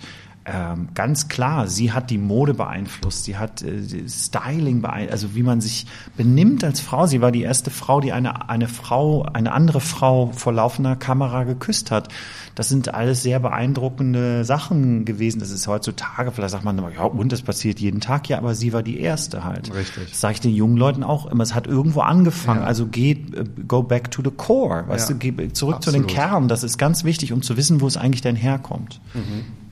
ähm, ganz klar, sie hat die Mode beeinflusst, sie hat äh, Styling beeinflusst, also wie man sich benimmt als Frau. Sie war die erste Frau, die eine, eine Frau, eine andere Frau vor laufender Kamera geküsst hat. Das sind alles sehr beeindruckende Sachen gewesen. Das ist heutzutage, vielleicht sagt man immer, ja, und das passiert jeden Tag, ja, aber sie war die erste halt. Richtig. Das sage ich den jungen Leuten auch immer. Es hat irgendwo angefangen. Ja. Also geht, äh, go back to the core. Weißt ja. du, geh zurück Absolut. zu den Kern. Das ist ganz wichtig, um zu wissen, wo es eigentlich denn herkommt. Mhm.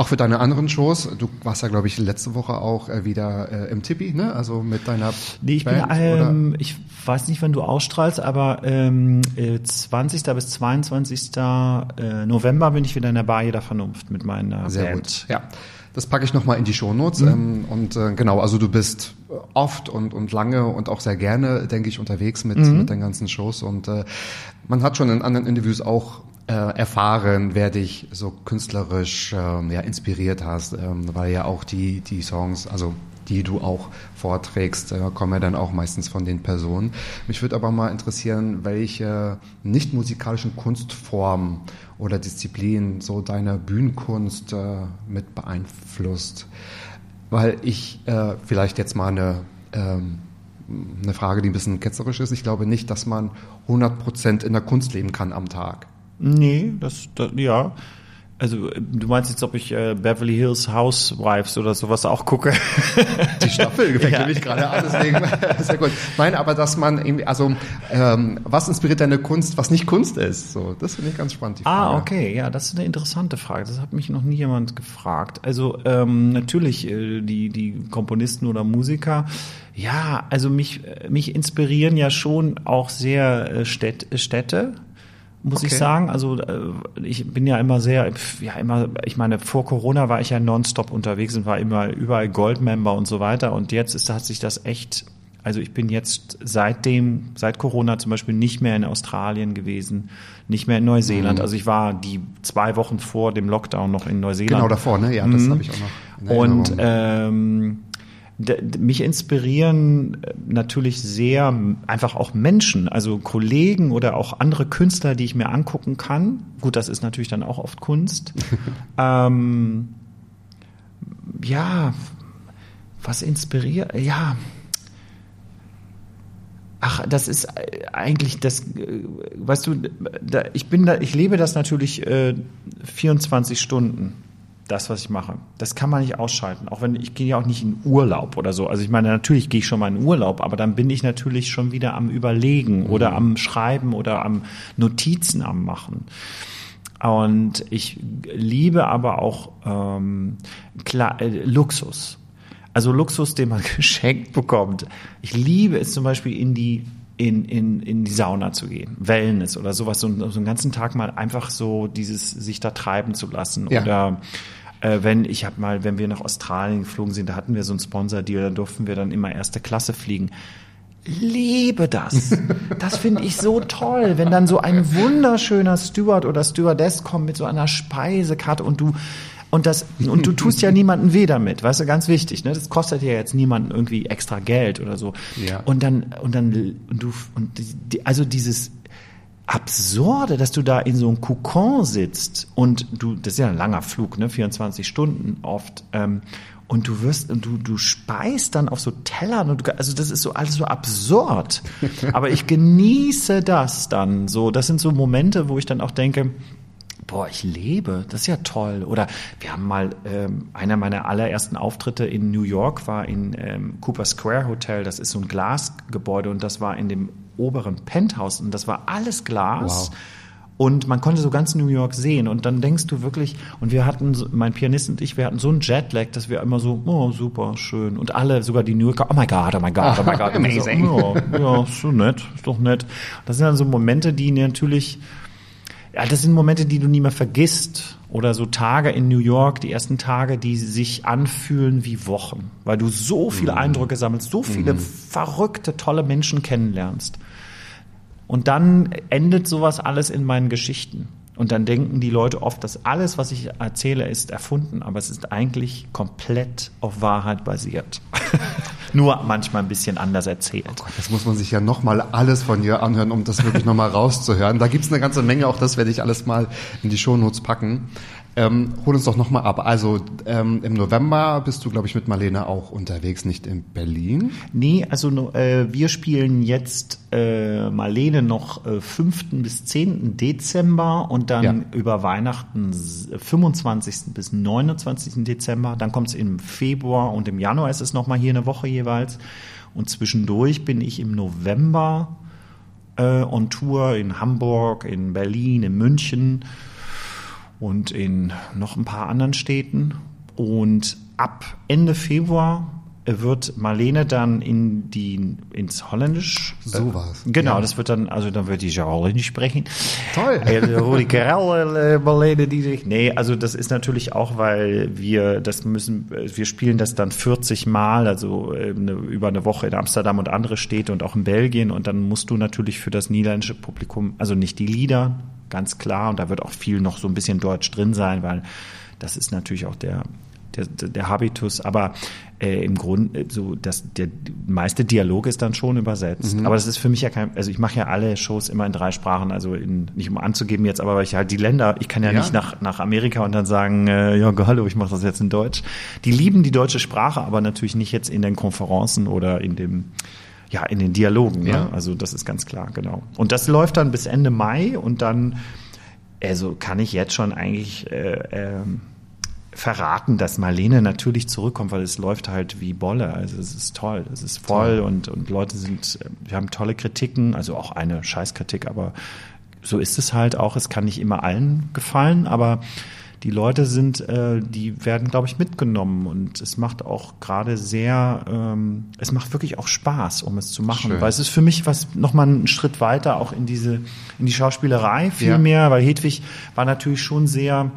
Auch für deine anderen Shows. Du warst ja, glaube ich, letzte Woche auch äh, wieder äh, im Tippi, ne? Also mit deiner Nee, ich Band, bin, ähm, ich weiß nicht, wann du ausstrahlst, aber ähm, äh, 20. bis 22. Äh, November bin ich wieder in der Bar jeder Vernunft mit meiner Sehr Band. gut, ja. Das packe ich nochmal in die Shownotes. Ähm, und äh, genau, also du bist oft und, und lange und auch sehr gerne, denke ich, unterwegs mit, mit den ganzen Shows. Und äh, man hat schon in anderen Interviews auch äh, erfahren, wer dich so künstlerisch ähm, ja, inspiriert hast, ähm, weil ja auch die, die Songs, also die du auch vorträgst, äh, kommen ja dann auch meistens von den Personen. Mich würde aber mal interessieren, welche nicht musikalischen Kunstformen oder Disziplinen so deine Bühnenkunst äh, mit beeinflusst. Weil ich äh, vielleicht jetzt mal eine, ähm, eine Frage, die ein bisschen ketzerisch ist. Ich glaube nicht, dass man 100% in der Kunst leben kann am Tag. Nee, das, das ja. Also äh, du meinst jetzt, ob ich äh, Beverly Hills Housewives oder sowas auch gucke? Die Staffel gefällt Ja. mir nicht gerade an, deswegen sehr gut. Nein, aber dass man irgendwie, also ähm, was inspiriert deine Kunst, was nicht Kunst ist? So, das finde ich ganz spannend. Die Frage. Ah, okay, ja, das ist eine interessante Frage. Das hat mich noch nie jemand gefragt. Also ähm, natürlich äh, die die Komponisten oder Musiker. Ja, also mich äh, mich inspirieren ja schon auch sehr äh, Städt, Städte. Muss ich Okay. sagen, also äh, ich bin ja immer sehr, ja immer, ich meine, vor Corona war ich ja nonstop unterwegs und war immer überall Goldmember und so weiter und jetzt ist, hat sich das echt, also ich bin jetzt seitdem, seit Corona zum Beispiel nicht mehr in Australien gewesen, nicht mehr in Neuseeland, also ich war die zwei Wochen vor dem Lockdown noch in Neuseeland. Genau davor, ne? Ja, das habe ich auch noch. in Und ähm, mich inspirieren äh, natürlich sehr einfach auch Menschen, also Kollegen oder auch andere Künstler, die ich mir angucken kann. Gut, das ist natürlich dann auch oft Kunst. ähm, ja, was inspiriert? Ja. Ach, das ist äh, eigentlich das, äh, weißt du, ich bin da, ich lebe das natürlich äh, 24 Stunden, das, was ich mache. Das kann man nicht ausschalten. Auch wenn ich gehe ja auch nicht in Urlaub oder so. Also ich meine, natürlich gehe ich schon mal in Urlaub, aber dann bin ich natürlich schon wieder am Überlegen oder am Schreiben oder am Notizen am Machen. Und ich liebe aber auch ähm, klar, äh, Luxus. Also Luxus, den man geschenkt bekommt. Ich liebe es zum Beispiel in die in, in, in die Sauna zu gehen, Wellness oder sowas, so, so einen ganzen Tag mal einfach so dieses sich da treiben zu lassen. Ja. Oder äh, wenn ich habe mal, wenn wir nach Australien geflogen sind, da hatten wir so einen Sponsor-Deal, da durften wir dann immer erste Klasse fliegen. Liebe das. Das finde ich so toll, wenn dann so ein wunderschöner Steward oder Stewardess kommt mit so einer Speisekarte und du und das und du tust ja niemanden weh damit, weißt du, ganz wichtig, ne? Das kostet ja jetzt niemanden irgendwie extra Geld oder so. Ja. Und dann und dann und du und die, also dieses Absurde, dass du da in so einem Kokon sitzt und du, das ist ja ein langer Flug, ne, 24 Stunden oft, ähm, und du wirst, und du, du speist dann auf so Tellern und du, also das ist so alles so absurd. Aber ich genieße das dann so. Das sind so Momente, wo ich dann auch denke, boah, ich lebe, das ist ja toll. Oder wir haben mal, ähm, einer meiner allerersten Auftritte in New York war in ähm, Cooper Square Hotel. Das ist so ein Glasgebäude und das war in dem oberen Penthouse und das war alles Glas. Wow. Und man konnte so ganz New York sehen. Und dann denkst du wirklich, und wir hatten, mein Pianist und ich, wir hatten so einen Jetlag, dass wir immer so, oh, super, schön. Und alle, sogar die New Yorker, oh my God, oh my God, oh my God. Amazing. So, ja, ja, ist so nett, ist doch nett. Das sind dann so Momente, die natürlich, ja, das sind Momente, die du nie mehr vergisst. Oder so Tage in New York, die ersten Tage, die sich anfühlen wie Wochen, weil du so viele Eindrücke sammelst, so viele verrückte, tolle Menschen kennenlernst. Und dann endet sowas alles in meinen Geschichten. Und dann denken die Leute oft, dass alles, was ich erzähle, ist erfunden, aber es ist eigentlich komplett auf Wahrheit basiert. Nur manchmal ein bisschen anders erzählt. Das muss man sich ja nochmal alles von dir anhören, um das wirklich nochmal rauszuhören. Da gibt's eine ganze Menge, auch das werde ich alles mal in die Shownotes packen. Ähm, hol uns doch nochmal ab. Also ähm, im November bist du, glaube ich, mit Marlene auch unterwegs, nicht in Berlin. Nee, also äh, wir spielen jetzt äh, Marlene noch äh, 5. bis 10. Dezember und dann Ja. über Weihnachten s- 25. bis 29. Dezember. Dann kommt es im Februar und im Januar ist es nochmal hier eine Woche jeweils. Und zwischendurch bin ich im November äh, on Tour in Hamburg, in Berlin, in München und in noch ein paar anderen Städten. und ab Ende Februar wird Marlene dann in die ins Holländisch. So war's. Genau, Ja. das wird dann, also dann wird die ja Holländisch sprechen. Toll. Äh, Rudi Carell, äh, Marlene Dietrich. Nee, also das ist natürlich auch, weil wir das müssen, äh, wir spielen das dann 40 Mal, also äh, eine, über eine Woche in Amsterdam und andere Städte und auch in Belgien und dann musst du natürlich für das niederländische Publikum, also nicht die Lieder, ganz klar, und da wird auch viel noch so ein bisschen Deutsch drin sein, weil das ist natürlich auch der der, der Habitus, aber äh, im Grunde so das der meiste Dialog ist dann schon übersetzt. Aber das ist für mich ja kein, also ich mache ja alle Shows immer in drei Sprachen, also in, nicht um anzugeben jetzt, aber weil ich halt die Länder, ich kann ja, Ja. nicht nach nach Amerika und dann sagen, äh, ja hallo, ich mache das jetzt in Deutsch. Die lieben die deutsche Sprache, aber natürlich nicht jetzt in den Konferenzen oder in dem ja, in den Dialogen, Ja. ne? Also das ist ganz klar, genau. Und das läuft dann bis Ende Mai und dann, also kann ich jetzt schon eigentlich äh, ähm, verraten, dass Marlene natürlich zurückkommt, weil es läuft halt wie Bolle. Also es ist toll, es ist voll und, und Leute sind, äh, wir haben tolle Kritiken, also auch eine Scheißkritik, aber so ist es halt auch. Es kann nicht immer allen gefallen, aber die Leute sind, äh, die werden, glaube ich, mitgenommen und es macht auch gerade sehr, ähm, es macht wirklich auch Spaß, um es zu machen, Schön. weil es ist für mich was nochmal einen Schritt weiter auch in diese, in die Schauspielerei viel Ja. mehr, weil Hedwig war natürlich schon sehr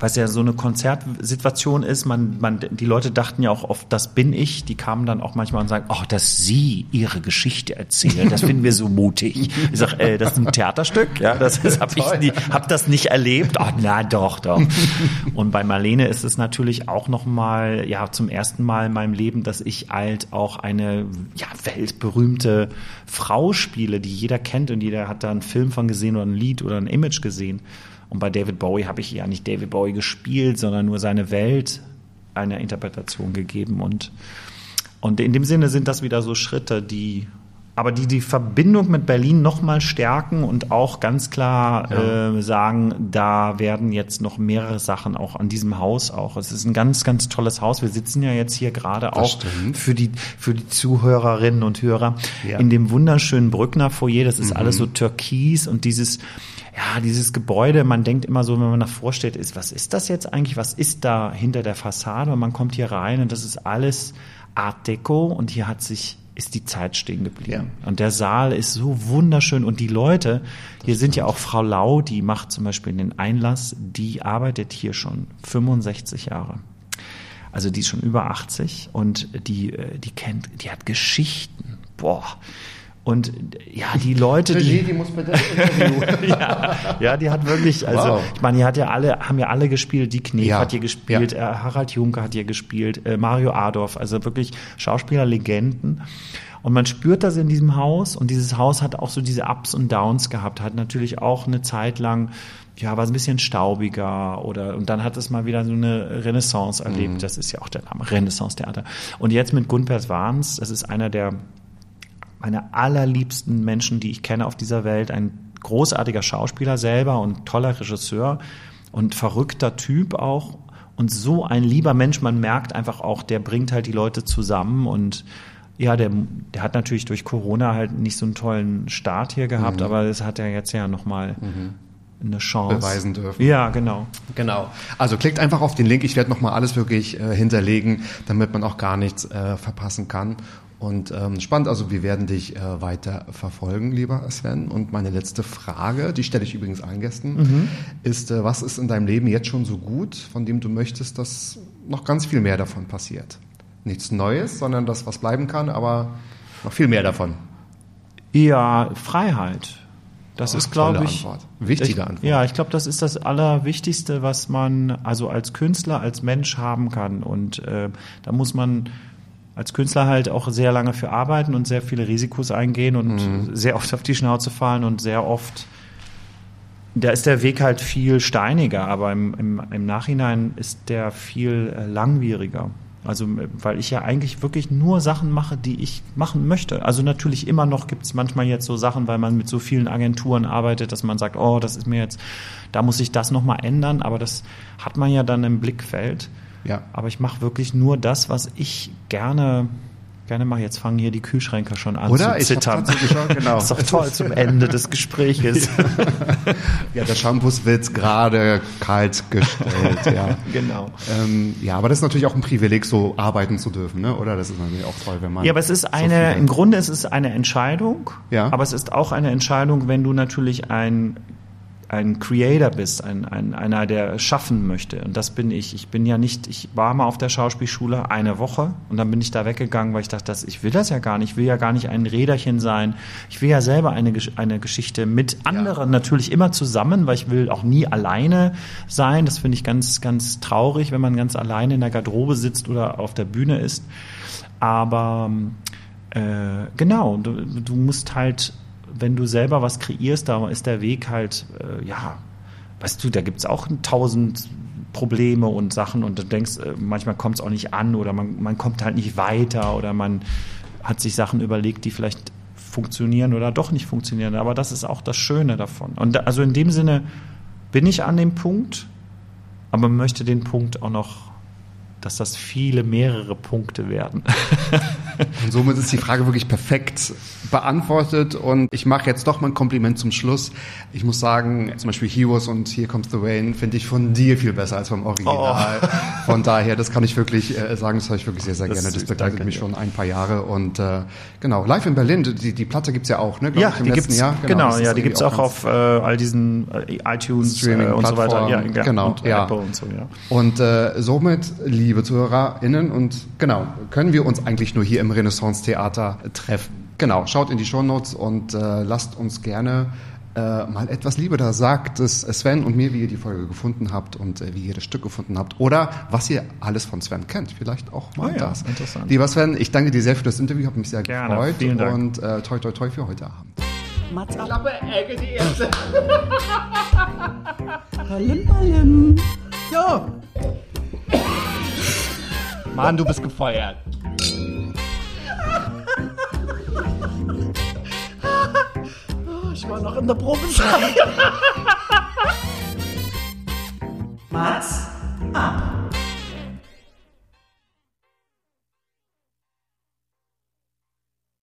was ja so eine Konzertsituation ist, man, man, die Leute dachten ja auch oft, das bin ich. Die kamen dann auch manchmal und sagen, oh, dass Sie Ihre Geschichte erzählen, das finden wir so mutig. Ich sag, äh, das ist ein Theaterstück, ja, das ist, hab ich nie, hab das nicht erlebt. Oh, na doch, doch. Und bei Marlene ist es natürlich auch noch mal, ja, zum ersten Mal in meinem Leben, dass ich halt auch eine ja, weltberühmte Frau spiele, die jeder kennt und jeder hat da einen Film von gesehen oder ein Lied oder ein Image gesehen. Und bei David Bowie habe ich ja nicht David Bowie gespielt, sondern nur seine Welt einer Interpretation gegeben. Und, und in dem Sinne sind das wieder so Schritte, die aber die die Verbindung mit Berlin noch mal stärken und auch ganz klar äh, sagen, da werden jetzt noch mehrere Sachen auch an diesem Haus auch. Es ist ein ganz ganz tolles Haus. Wir sitzen ja jetzt hier gerade auch stimmt. für die für die Zuhörerinnen und Hörer Ja. in dem wunderschönen Brückner Foyer. Das ist alles so türkis und dieses ja, dieses Gebäude, man denkt immer so, wenn man davor steht, ist, was ist das jetzt eigentlich? Was ist da hinter der Fassade? Und man kommt hier rein und das ist alles Art Deco und hier hat sich ist die Zeit stehen geblieben. Und der Saal ist so wunderschön und die Leute, hier sind ja auch Frau Lau, die macht zum Beispiel den Einlass, die arbeitet hier schon 65 Jahre. Also die ist schon über 80 und die, äh, die kennt, die hat Geschichten. Boah. Und ja, die Leute, die, die muss bitte das Interview. ja, ja, die hat wirklich, also Wow. ich meine, die hat ja alle, haben ja alle gespielt. Die Knef Ja, hat hier gespielt, äh, Harald Junke hat hier gespielt, äh, Mario Adorf, also wirklich Schauspielerlegenden. Und man spürt das in diesem Haus und dieses Haus hat auch so diese Ups und Downs gehabt, hat natürlich auch eine Zeit lang ja, war es ein bisschen staubiger oder und dann hat es mal wieder so eine Renaissance erlebt. Das ist ja auch der Name Renaissance Theater. Und jetzt mit Gunpers Warns, das ist einer der meine allerliebsten Menschen, die ich kenne auf dieser Welt. Ein großartiger Schauspieler selber und toller Regisseur und verrückter Typ auch. Und so ein lieber Mensch, man merkt einfach auch, der bringt halt die Leute zusammen und ja, der, der hat natürlich durch Corona halt nicht so einen tollen Start hier gehabt, aber das hat er jetzt ja nochmal eine Chance. Beweisen dürfen. Ja, genau. Genau. Also klickt einfach auf den Link. Ich werde nochmal alles wirklich äh, hinterlegen, damit man auch gar nichts äh, verpassen kann. Und ähm, spannend, also wir werden dich äh, weiter verfolgen, lieber Sven. Und meine letzte Frage, die stelle ich übrigens allen Gästen, ist, äh, was ist in deinem Leben jetzt schon so gut, von dem du möchtest, dass noch ganz viel mehr davon passiert? Nichts Neues, sondern das, was bleiben kann, aber noch viel mehr davon. Ja, Freiheit. Das Ach, ist, glaube ich. Antwort. Wichtige ich, Antwort. Ja, ich glaube, das ist das Allerwichtigste, was man also als Künstler, als Mensch haben kann. Und äh, da muss man als Künstler halt auch sehr lange für arbeiten und sehr viele Risikos eingehen und Mhm. sehr oft auf die Schnauze fallen und sehr oft da ist der Weg halt viel steiniger, aber im, im, im Nachhinein ist der viel äh, langwieriger. Also, äh, weil ich ja eigentlich wirklich nur Sachen mache, die ich machen möchte. Also natürlich immer noch gibt es manchmal jetzt so Sachen, weil man mit so vielen Agenturen arbeitet, dass man sagt, oh, das ist mir jetzt, da muss ich das nochmal ändern, aber das hat man ja dann im Blickfeld. Ja. Aber ich mache wirklich nur das, was ich gerne gerne mal. Jetzt fangen hier die Kühlschränke schon an Oder? zu Ich zittern. schon- genau. Das ist doch toll zum Ende des Gespräches. Ja, der Shampoo wird gerade kalt gestellt, ja. genau. Ähm, ja, aber das ist natürlich auch ein Privileg, so arbeiten zu dürfen, ne? oder? Das ist natürlich auch toll, wenn man. Ja, aber es ist eine, im Grunde ist es eine Entscheidung, Ja. aber es ist auch eine Entscheidung, wenn du natürlich ein, ein Creator bist, ein, ein, einer, der schaffen möchte. Und das bin ich. Ich bin ja nicht, ich war mal auf der Schauspielschule eine Woche und dann bin ich da weggegangen, weil ich dachte, das, ich will das ja gar nicht. Ich will ja gar nicht ein Räderchen sein. Ich will ja selber eine, eine Geschichte mit anderen natürlich immer zusammen, weil ich will auch nie alleine sein. Das finde ich ganz, ganz traurig, wenn man ganz alleine in der Garderobe sitzt oder auf der Bühne ist. Aber äh, genau, du, du musst halt, wenn du selber was kreierst, da ist der Weg halt, äh, ja, weißt du, da gibt's auch tausend Probleme und Sachen und du denkst, äh, manchmal kommt es auch nicht an oder man, man kommt halt nicht weiter oder man hat sich Sachen überlegt, die vielleicht funktionieren oder doch nicht funktionieren. Aber das ist auch das Schöne davon. Und da, also in dem Sinne bin ich an dem Punkt, aber möchte den Punkt auch noch, dass das viele mehrere Punkte werden. Und somit ist die Frage wirklich perfekt beantwortet. Und ich mache jetzt doch mal ein Kompliment zum Schluss. Ich muss sagen, zum Beispiel Heroes und Here Comes the Rain finde ich von dir viel besser als vom Original. Von daher, das kann ich wirklich äh, sagen, das höre ich wirklich sehr, sehr Das gerne. Das begleitet danke mich schon ein paar Jahre. Und äh, genau, live in Berlin, die, die Platte gibt's ja auch, ne? Ja, ich, die gibt's, Jahr. genau, ist ja, die gibt's auch ganz- auf äh, all diesen äh, iTunes äh, und so weiter. Ja, genau, und ja. Apple und so, ja. Und äh, somit, liebe ZuhörerInnen, und genau, können wir uns eigentlich nur hier im Renaissance-Theater treffen. Genau, schaut in die Shownotes und äh, lasst uns gerne äh, mal etwas Liebe da. Sagt es Sven und mir, wie ihr die Folge gefunden habt und äh, wie ihr das Stück gefunden habt. Oder was ihr alles von Sven kennt. Vielleicht auch mal Oh ja, das. interessant. Lieber Sven, ich danke dir sehr für das Interview, habe mich sehr Gerne, gefreut. vielen Dank. Und äh, toi toi toi für heute Abend. Mats ab. Klappe, Ecke, die erste. Ballim, ballim. Ja. Mann, du bist gefeuert. ich war noch in der Probe Probezeit. Mats ab.